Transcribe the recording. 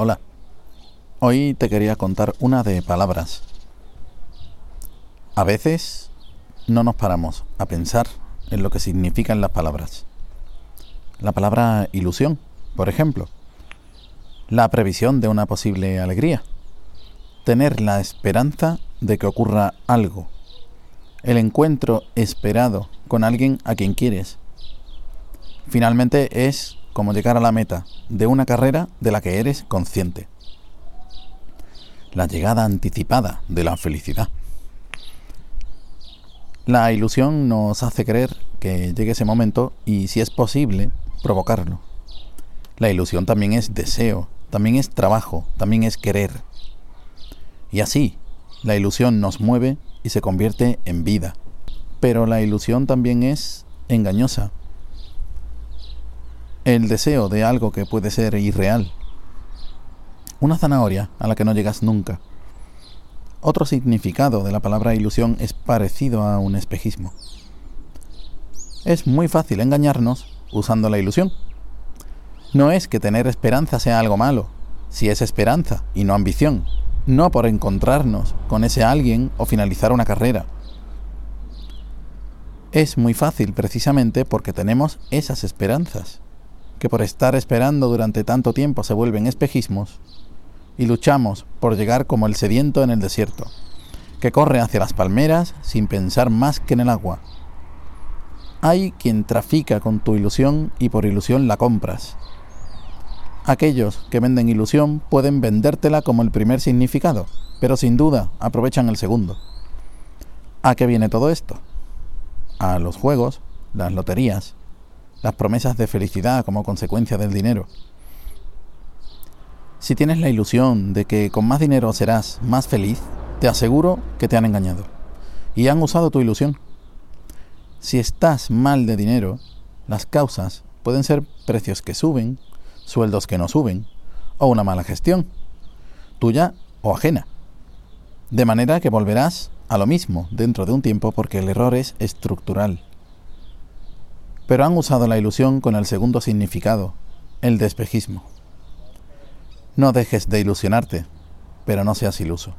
Hola. Hoy te quería contar una de palabras. A veces no nos paramos a pensar en lo que significan las palabras. La palabra ilusión, por ejemplo. La previsión de una posible alegría. Tener la esperanza de que ocurra algo. El encuentro esperado con alguien a quien quieres. Finalmente es como llegar a la meta de una carrera de la que eres consciente. La llegada anticipada de la felicidad. La ilusión nos hace creer que llegue ese momento y, si es posible, provocarlo. La ilusión también es deseo, también es trabajo, también es querer. Y así, la ilusión nos mueve y se convierte en vida. Pero la ilusión también es engañosa, el deseo de algo que puede ser irreal. Una zanahoria a la que no llegas nunca. Otro significado de la palabra ilusión es parecido a un espejismo. Es muy fácil engañarnos usando la ilusión. No es que tener esperanza sea algo malo, si es esperanza y no ambición, no por encontrarnos con ese alguien o finalizar una carrera. Es muy fácil precisamente porque tenemos esas esperanzas que por estar esperando durante tanto tiempo se vuelven espejismos, y luchamos por llegar como el sediento en el desierto, que corre hacia las palmeras sin pensar más que en el agua. Hay quien trafica con tu ilusión y por ilusión la compras. Aquellos que venden ilusión pueden vendértela como el primer significado, pero sin duda aprovechan el segundo. ¿A qué viene todo esto? A los juegos, las loterías, las promesas de felicidad como consecuencia del dinero. Si tienes la ilusión de que con más dinero serás más feliz, te aseguro que te han engañado y han usado tu ilusión. Si estás mal de dinero, las causas pueden ser precios que suben, sueldos que no suben o una mala gestión, tuya o ajena. De manera que volverás a lo mismo dentro de un tiempo porque el error es estructural pero han usado la ilusión con el segundo significado, el de espejismo. No dejes de ilusionarte, pero no seas iluso.